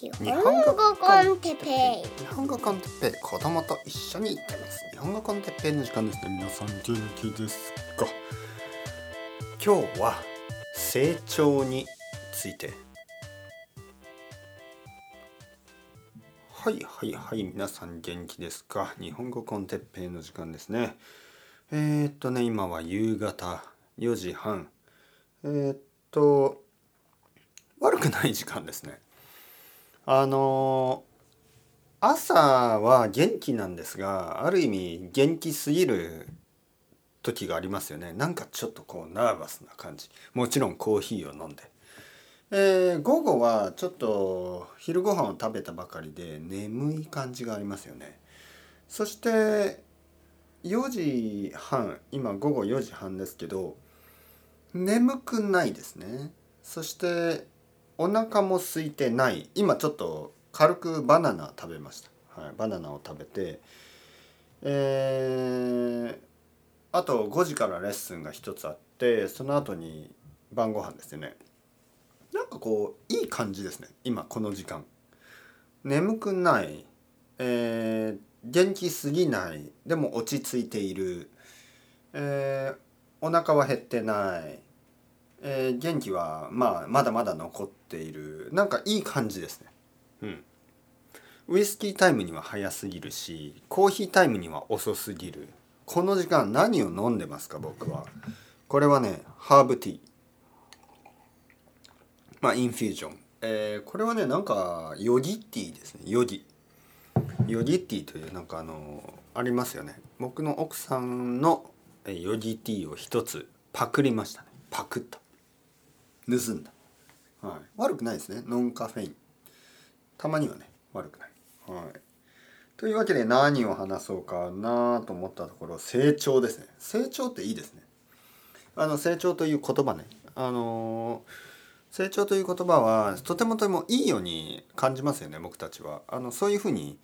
日本語コンテッペイ。日本語コンテッペイ。子供と一緒に行ってます。日本語コンテッペイの時間です。ね皆さん元気ですか今日は成長について。はいはいはい皆さん元気ですか？日本語コンテッペイの時間ですね。えー、っとね今は夕方4時半。えー、っと悪くない時間ですねあの朝は元気なんですがある意味元気すぎる時がありますよね。なんかちょっとこうナーバスな感じ。もちろんコーヒーを飲んで、えー、午後はちょっと昼ご飯を食べたばかりで眠い感じがありますよね。そして4時半今午後4時半ですけど眠くないですね。そしてお腹も空いてない。今ちょっと軽くバナナ食べました、はい、バナナを食べて。えー、あと5時からレッスンが一つあってその後に晩ご飯ですよね。なんかこういい感じですね。今この時間。眠くない。えー、元気すぎない。でも落ち着いている。えー、お腹は減ってない。えー、元気は、まあ、まだまだ残っているなんかいい感じですね。うん。ウイスキータイムには早すぎるしコーヒータイムには遅すぎる。この時間何を飲んでますか僕は。これはねハーブティー。まあインフュージョン、えー、これはねなんかヨギティーですね。ヨギ。ヨギティーというなんかあのありますよね。僕の奥さんのヨギティーを一つパクりましたね。パクッと盗んだ、はい、悪くないですね。ノンカフェイン。たまにはね悪くない、はい、というわけで何を話そうかなと思ったところ成長ですね。成長っていいですね。あの成長という言葉ね。あの成長という言葉はとてもとてもいいように感じますよね僕たちは。あのそういうふうに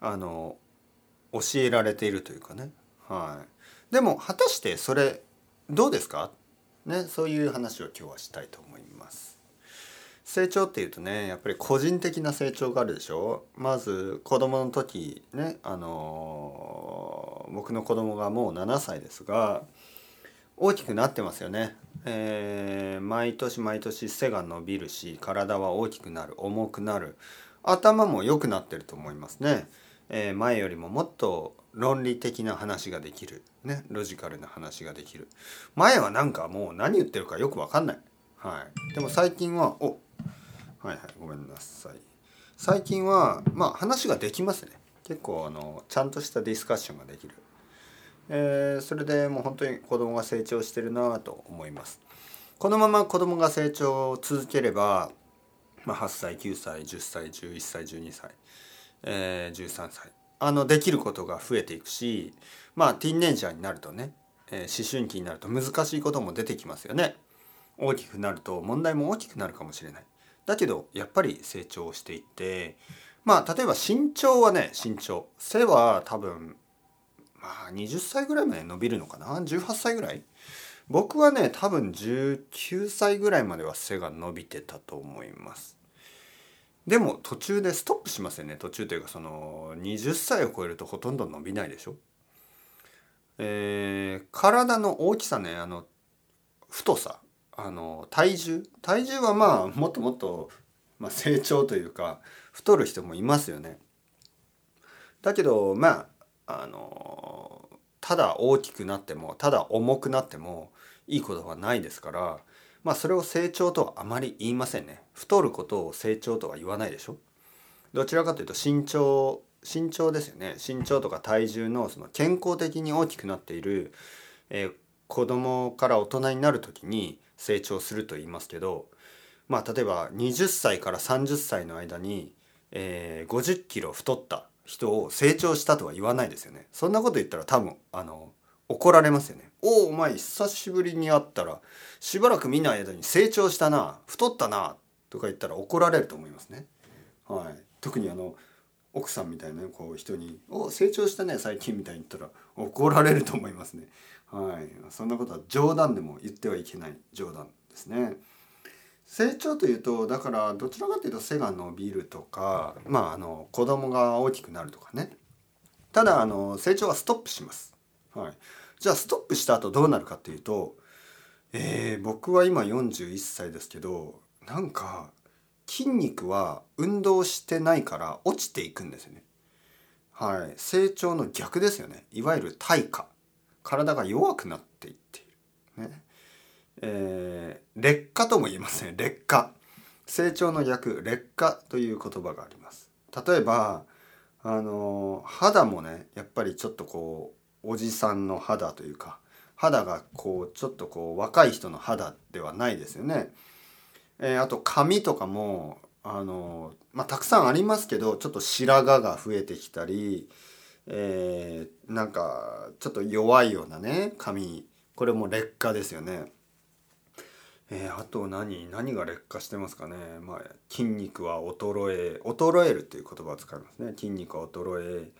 あの教えられているというかね。はい。でも果たしてそれどうですか？ね、そういう話を今日はしたいと思います。成長っていうとねやっぱり個人的な成長があるでしょ？まず子供の時ねあの僕の子供がもう7歳ですが大きくなってますよね、えー、毎年毎年背が伸びるし体は大きくなる重くなる。頭も良くなってると思いますね、え、前よりももっと論理的な話ができる。ねロジカルな話ができる。前はなんかもう何言ってるかよく分かんない。はい。でも最近はおはいはいごめんなさい。最近はまあ話ができますね。結構あのちゃんとしたディスカッションができる。えー、それでもう本当に子供が成長してるなと思います。このまま子供が成長を続ければ、まあ、8歳9歳10歳11歳12歳、えー、13歳あのできることが増えていくしまあティンネイジャーになるとね、えー、思春期になると難しいことも出てきますよね。大きくなると問題も大きくなるかもしれない。だけどやっぱり成長していってまあ例えば身長はね身長背は多分まあ20歳ぐらいまで伸びるのかな？18歳ぐらい？僕はね多分19歳ぐらいまでは背が伸びてたと思います。でも途中でストップしますよね途中というかその20歳を超えるとほとんど伸びないでしょ。えー、体の大きさねあの太さあの体重体重はまあもっともっと、まあ、成長というか太る人もいますよね。だけどまああのただ大きくなってもただ重くなってもいいことはないですからまあそれを成長とはあまり言いませんね。太ることを成長とは言わないでしょ。どちらかというと身長身長ですよね。身長とか体重のその健康的に大きくなっている、えー、子供から大人になる時に成長すると言いますけどまあ例えば20歳から30歳の間に、えー、50キロ太った人を成長したとは言わないですよね。そんなこと言ったら多分あの怒られますよねおおお前久しぶりに会ったらしばらく見ない間に成長したな太ったなとか言ったら怒られると思いますね。はい、特にあの奥さんみたいなこう人に「お成長したね最近」みたいに言ったら怒られると思いますね。はい、そんなことは冗談でも言ってはいけない冗談ですね。成長というとだからどちらかというと背が伸びるとかまああの子供が大きくなるとかねただあの成長はストップします、はい、じゃあストップした後どうなるかっていうと、えー、僕は今41歳ですけどなんか筋肉は運動してないから落ちていくんですよね。はい。成長の逆ですよね。いわゆる退化体が弱くなっていっている。ね。えー、劣化とも言いますね劣化。成長の逆劣化という言葉があります。例えばあの肌もねやっぱりちょっとこうおじさんの肌というか肌がこうちょっとこう若い人の肌ではないですよね。えー、あと髪とかもあの、まあ、たくさんありますけどちょっと白髪が増えてきたり、えー、なんかちょっと弱いようなね髪これも劣化ですよね。えー、あと何何が劣化してますかね、まあ、筋肉は衰え衰えるっていう言葉を使いますね筋肉は衰え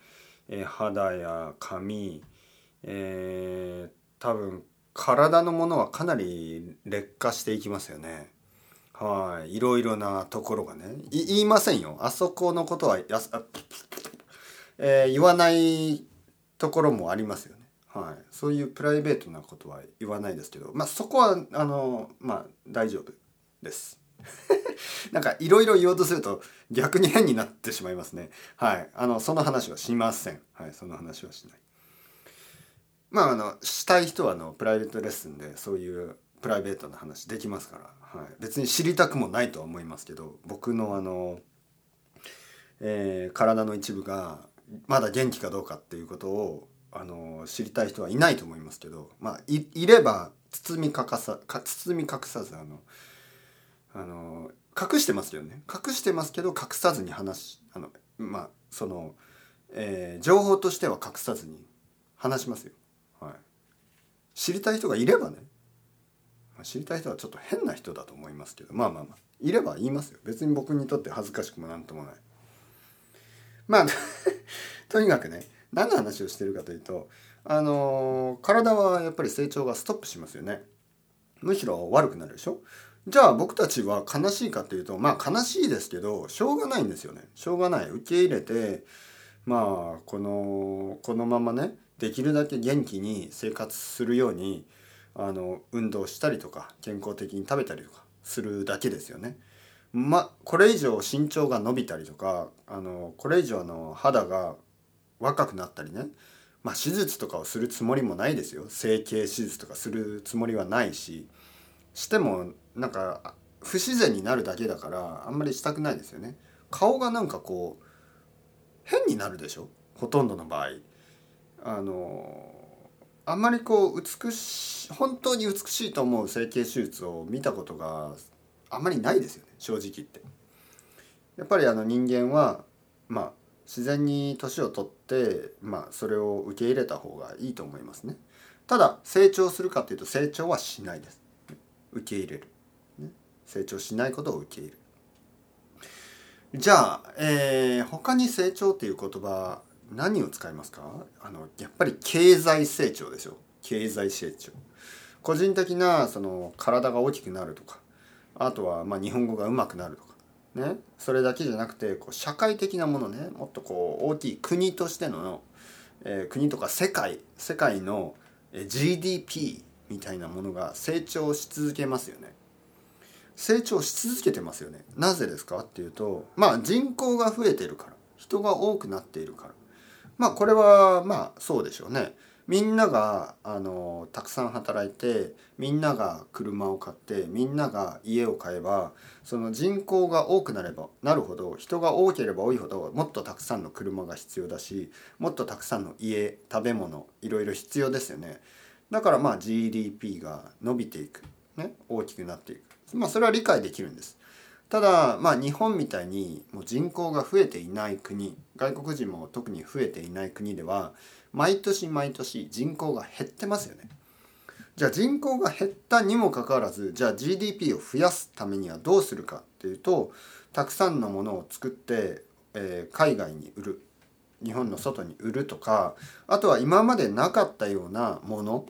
えー、肌や髪、えー、多分体のものはかなり劣化していきますよね。はい。いろいろなところがね。言いませんよ。あそこのことはやあ、えー、言わないところもありますよね。はい、そういうプライベートなことは言わないですけど、まあ、そこはあのまあ大丈夫です。なんかいろいろ言おうとすると逆に変になってしまいますね。はい、あのその話はしません。はい、その話はしない。まああのしたい人はあのプライベートレッスンでそういうプライベートな話できますから、はい、別に知りたくもないとは思いますけど僕のあの、えー、体の一部がまだ元気かどうかっていうことをあの知りたい人はいないと思いますけど、まあ、いいれば包み隠さ包み隠さずあのあの隠してますよね。隠してますけど隠さずに話あのまあその、えー、情報としては隠さずに話しますよ。はい、知りたい人がいればね。知りたい人はちょっと変な人だと思いますけど。まあまあまあ。いれば言いますよ。別に僕にとって恥ずかしくもなんともない。まあ とにかくね何の話をしてるかというとあの体はやっぱり成長がストップしますよね。むしろ悪くなるでしょ。じゃあ僕たちは悲しいかっていうとまあ悲しいですけどしょうがないんですよね。しょうがない。受け入れてまあこのこのままねできるだけ元気に生活するようにあの運動したりとか健康的に食べたりとかするだけですよね。まこれ以上身長が伸びたりとかあのこれ以上の肌が若くなったりねまあ手術とかをするつもりもないですよ。整形手術とかするつもりはないし。してもなんか不自然になるだけだからあんまりしたくないですよね。顔がなんかこう変になるでしょ？ほとんどの場合。あのあんまりこう美し本当に美しいと思う整形手術を見たことがあんまりないですよね。正直言って。やっぱりあの人間はまあ自然に年を取ってまあそれを受け入れた方がいいと思いますね。ただ成長するかというと成長はしないです。受け入れる、ね、成長しないことを受け入れる。じゃあ、えー、他に成長っていう言葉何を使いますか？あのやっぱり経済成長ですよ経済成長。個人的なその体が大きくなるとかあとはまあ日本語がうまくなるとかね、それだけじゃなくてこう社会的なものね。もっとこう大きい国としての、えー、国とか世界世界の GDP みたいなものが成長し続けますよね。成長し続けてますよね。なぜですかっていうとまあ人口が増えてるから人が多くなっているからまあこれはまあそうでしょうね。みんながあのたくさん働いてみんなが車を買ってみんなが家を買えばその人口が多くなればなるほど人が多ければ多いほどもっとたくさんの車が必要だしもっとたくさんの家食べ物いろいろ必要ですよねだからまあ GDP が伸びていく、ね、大きくなっていく。まあそれは理解できるんです。ただまあ日本みたいにもう人口が増えていない国外国人も特に増えていない国では毎年毎年人口が減ってますよね。じゃあ人口が減ったにもかかわらずじゃあ GDP を増やすためにはどうするかっていうとたくさんのものを作って、えー、海外に売る。日本の外に売るとかあとは今までなかったようなもの、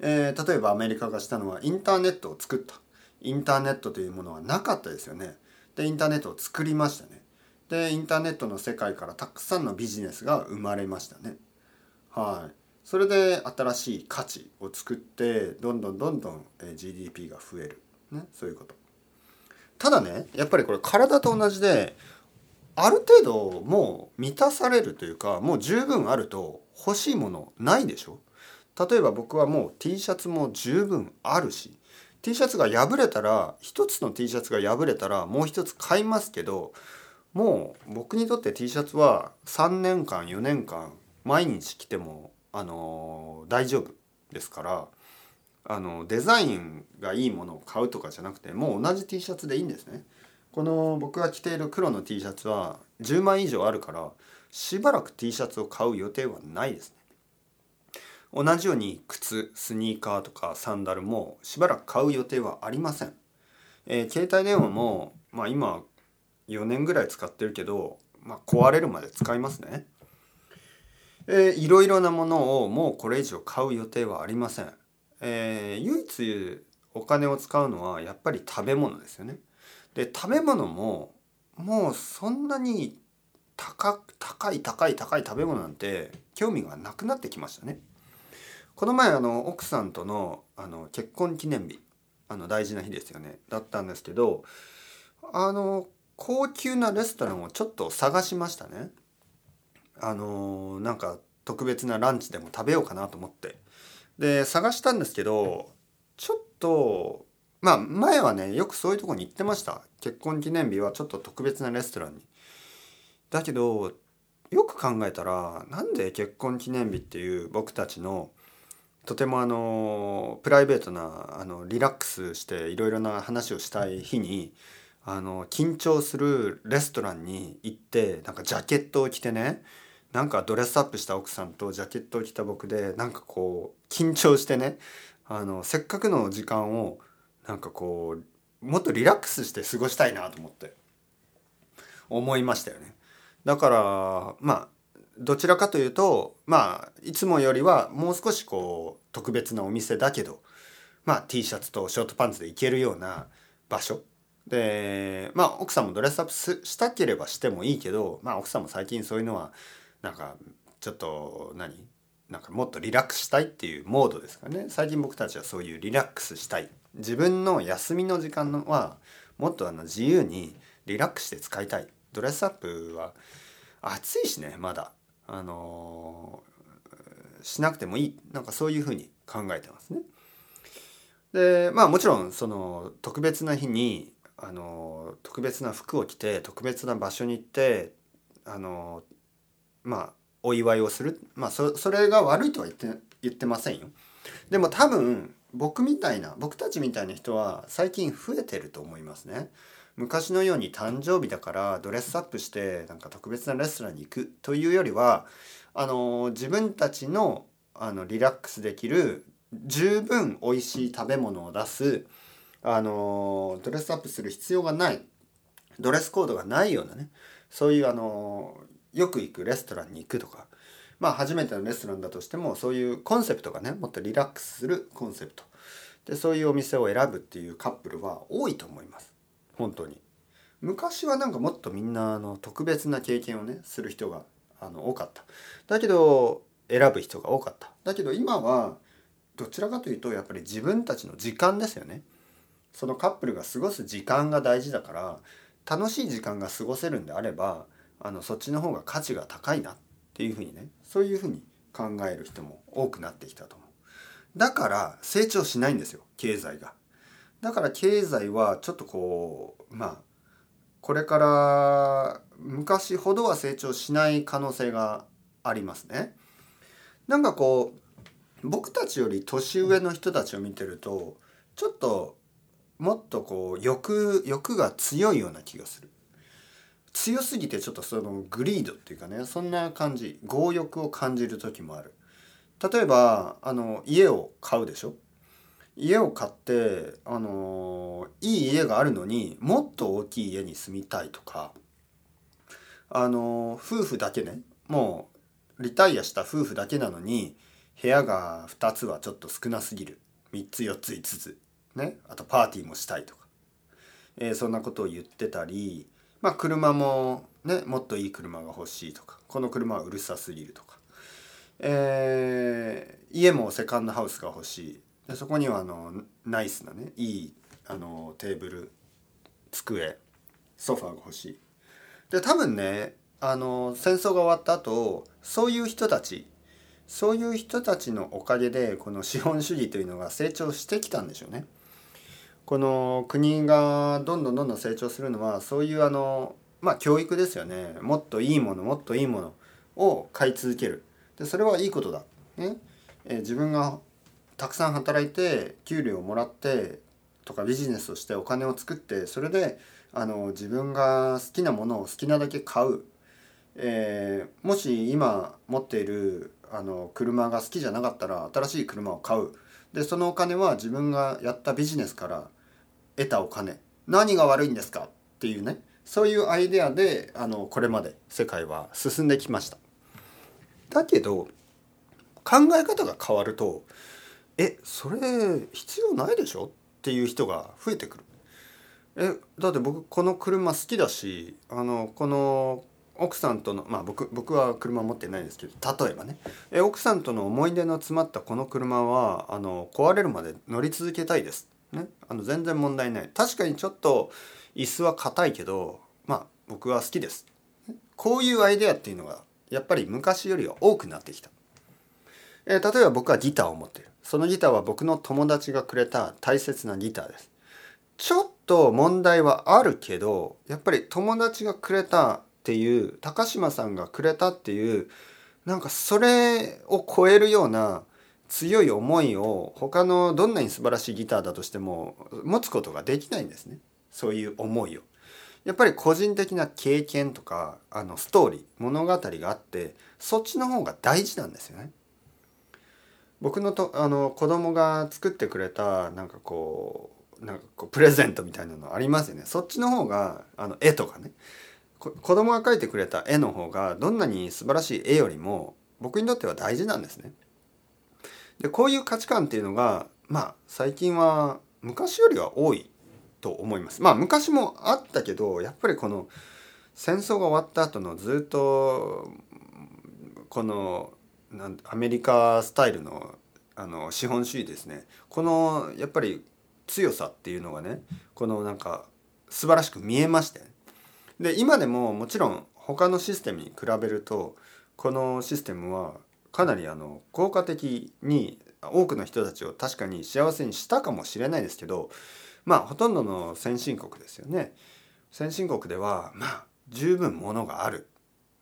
えー、例えばアメリカがしたのはインターネットを作ったインターネットというものはなかったですよね。でインターネットを作りましたね。でインターネットの世界からたくさんのビジネスが生まれましたね。はい。それで新しい価値を作ってどんどんどんどん GDP が増える、ね、そういうことただねやっぱりこれ体と同じである程度もう満たされるというかもう十分あると欲しいものないでしょ？例えば僕はもう T シャツも十分あるし T シャツが破れたら一つの T シャツが破れたらもう一つ買いますけどもう僕にとって T シャツは3年間4年間毎日着てもあの大丈夫ですからあのデザインがいいものを買うとかじゃなくてもう同じ T シャツでいいんですね。この僕が着ている黒の T シャツは10枚以上あるからしばらく T シャツを買う予定はないですね。同じように靴スニーカーとかサンダルもしばらく買う予定はありません。えー、携帯電話も、まあ、今4年ぐらい使ってるけど、まあ、壊れるまで使いますね。えー、いろいろなものをもうこれ以上買う予定はありません。えー、唯一お金を使うのはやっぱり食べ物ですよね。で食べ物ももうそんなに高高い高い高い食べ物なんて興味がなくなってきましたね。この前あの奥さんとのあの結婚記念日あの大事な日ですよね。だったんですけどあの高級なレストランをちょっと探しましたね。あの、なんか特別なランチでも食べようかなと思って。で探したんですけどちょっとまあ前はねよくそういうとこに行ってました。結婚記念日はちょっと特別なレストランに。だけどよく考えたらなんで結婚記念日っていう僕たちのとてもあのプライベートなあのリラックスしていろいろな話をしたい日にあの緊張するレストランに行ってなんかジャケットを着てねなんかドレスアップした奥さんとジャケットを着た僕でなんかこう緊張してねあのせっかくの時間をなんかこうもっとリラックスして過ごしたいなと思って思いましたよね。だからまあどちらかというとまあいつもよりはもう少しこう特別なお店だけどまあ T シャツとショートパンツで行けるような場所。でまあ奥さんもドレスアップしたければしてもいいけどまあ奥さんも最近そういうのはなんかちょっと何？なんかもっとリラックスしたいっていうモードですかね。最近僕たちはそういうリラックスしたい。自分の休みの時間はもっとあの自由にリラックスして使いたい。ドレスアップは暑いしねまだ。あの、しなくてもいいなんかそういうふうに考えてますね。でまあもちろんその特別な日にあの特別な服を着て特別な場所に行ってあのまあお祝いをするまあそそれが悪いとは言って言ってませんよ。でも多分僕みたいな僕たちみたいな人は最近増えてると思いますね。昔のように誕生日だからドレスアップしてなんか特別なレストランに行くというよりはあの自分たちのあのリラックスできる十分美味しい食べ物を出すあのドレスアップする必要がないドレスコードがないようなねそういうあのよく行くレストランに行くとかまあ初めてのレストランだとしてもそういうコンセプトがねもっとリラックスするコンセプト。でそういうお店を選ぶっていうカップルは多いと思います。本当に。昔はなんかもっとみんなあの特別な経験をねする人があの多かった。だけど選ぶ人が多かった。だけど今はどちらかというとやっぱり自分たちの時間ですよね。そのカップルが過ごす時間が大事だから楽しい時間が過ごせるんであればあのそっちの方が価値が高いなっていうふうにねそういうふうに考える人も多くなってきたと思う。だから成長しないんですよ経済が。だから経済はちょっとこうまあこれから昔ほどは成長しない可能性がありますね。なんかこう僕たちより年上の人たちを見てるとちょっともっとこう欲欲が強いような気がする。強すぎてちょっとそのグリードっていうかねそんな感じ強欲を感じる時もある。例えばあの家を買うでしょ？家を買ってあのいい家があるのにもっと大きい家に住みたいとかあの夫婦だけねもうリタイアした夫婦だけなのに部屋が2つはちょっと少なすぎる。3つ4つ5つ。ね、あとパーティーもしたいとか、えーそんなことを言ってたり、まあ、車も、ね、もっといい車が欲しいとかこの車はうるさすぎるとか、えー家もセカンドハウスが欲しい。でそこにはあのナイスなねいいあのテーブル机ソファーが欲しい。で多分ねあの戦争が終わった後そういう人たちそういう人たちのおかげでこの資本主義というのが成長してきたんでしょうね。この国がどんどんどんどん成長するのはそういうあのまあ教育ですよねもっといいものもっといいものを買い続けるでそれはいいことだ、ねえ自分がたくさん働いて給料をもらってとかビジネスをしてお金を作ってそれであの自分が好きなものを好きなだけ買う、えーもし今持っているあの車が好きじゃなかったら新しい車を買う。でそのお金は自分がやったビジネスから得たお金。何が悪いんですか？っていうね。そういうアイデアであのこれまで世界は進んできました。だけど考え方が変わるとえそれ必要ないでしょ？っていう人が増えてくる。えだって僕この車好きだしあのこの奥さんとのまあ僕僕は車持ってないですけど例えばねえ奥さんとの思い出の詰まったこの車はあの壊れるまで乗り続けたいです。ね、あの全然問題ない確かにちょっと椅子は硬いけどまあ僕は好きです。こういうアイデアっていうのがやっぱり昔よりは多くなってきた。え例えば僕はギターを持ってる。そのギターは僕の友達がくれた大切なギターです。ちょっと問題はあるけど、やっぱり友達がくれたっていう、高島さんがくれたっていう、なんかそれを超えるような強い思いを他のどんなに素晴らしいギターだとしても持つことができないんですね。そういう思いを。やっぱり個人的な経験とかあのストーリー物語があってそっちの方が大事なんですよね。僕のとあの子供が作ってくれたなんかこうなんかこうプレゼントみたいなのありますよね。そっちの方があの絵とかね子供が描いてくれた絵の方がどんなに素晴らしい絵よりも僕にとっては大事なんですね。でこういう価値観っていうのがまあ最近は昔よりは多いと思います。まあ昔もあったけどやっぱりこの戦争が終わった後のずっとこのなんアメリカスタイルのあの資本主義ですね。このやっぱり強さっていうのがねこのなんか素晴らしく見えまして。で今でももちろん他のシステムに比べるとこのシステムはかなりあの効果的に多くの人たちを確かに幸せにしたかもしれないですけどまあほとんどの先進国ですよね。先進国ではまあ十分ものがある、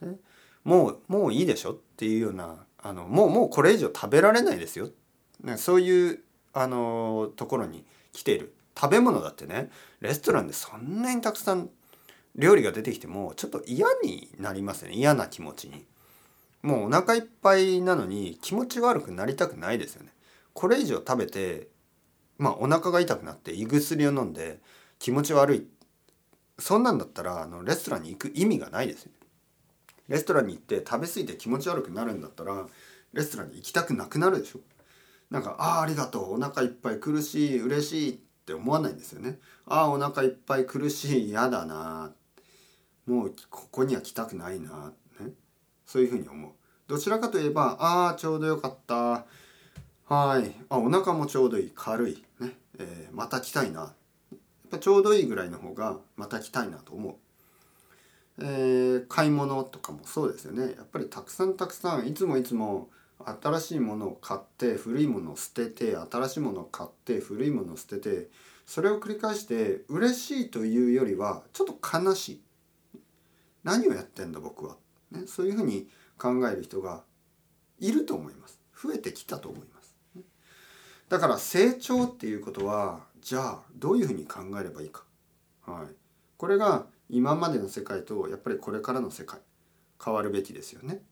ね、もうもういいでしょっていうようなあのもうもうこれ以上食べられないですよ、ね、そういうあのところに来ている。食べ物だってねレストランでそんなにたくさん料理が出てきてもちょっと嫌になりますね。嫌な気持ちに。もうお腹いっぱいなのに気持ち悪くなりたくないですよね。これ以上食べてまあお腹が痛くなって胃薬を飲んで気持ち悪い。そんなんだったらあのレストランに行く意味がないですよね。レストランに行って食べ過ぎて気持ち悪くなるんだったらレストランに行きたくなくなるでしょ。なんか「ああありがとう。お腹いっぱい苦しい嬉しい」って思わないんですよね。ああお腹いっぱい苦しい嫌だな。もうここには来たくないな、ね、そういうふうに思う。どちらかといえばああちょうどよかった。はい。あお腹もちょうどいい。軽い。ね、えーまた来たいな。やっぱちょうどいいぐらいの方がまた来たいなと思う。えー買い物とかもそうですよね。やっぱりたくさんたくさんいつもいつも新しいものを買って古いものを捨てて新しいものを買って古いものを捨ててそれを繰り返して嬉しいというよりはちょっと悲しい。何をやってんだ僕は、ね、そういうふうに考える人がいると思います。増えてきたと思います。だから成長っていうことはじゃあどういうふうに考えればいいか、はい、これが今までの世界とやっぱりこれからの世界変わるべきですよね。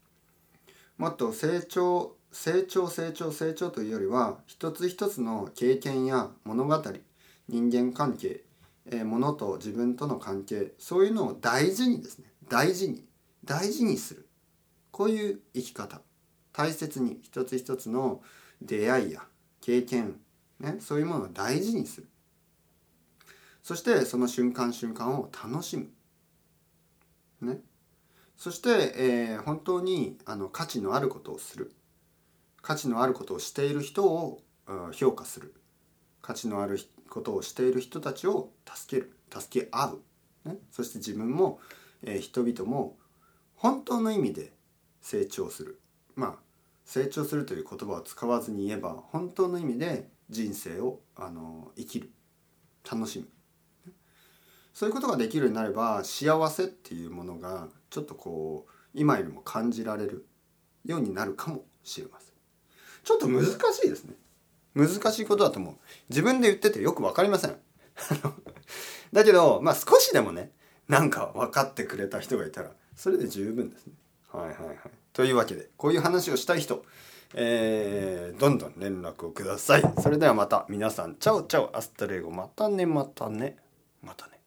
もっと成長成長成長成長というよりは一つ一つの経験や物語人間関係、えー、物と自分との関係そういうのを大事にですね大事に大事にする。こういう生き方。大切に一つ一つの出会いや経験、ね、そういうものを大事にする。そしてその瞬間瞬間を楽しむ。ね。そして、えー本当にあの価値のあることをする。価値のあることをしている人を評価する。価値のあることをしている人たちを助ける。助け合う、ね、そして自分も、えー人々も本当の意味で成長する。まあ成長するという言葉を使わずに言えば本当の意味で人生をあの生きる。楽しむ。そういうことができるようになれば幸せっていうものがちょっとこう今よりも感じられるようになるかもしれません。ちょっと難しいですね。難しいことだと思う。自分で言っててよく分かりません。だけどまあ少しでもねなんか分かってくれた人がいたらそれで十分ですね。はいはいはい。というわけでこういう話をしたい人えーどんどん連絡をください。それではまた皆さん chao chao hasta luego。またねまたね。またね。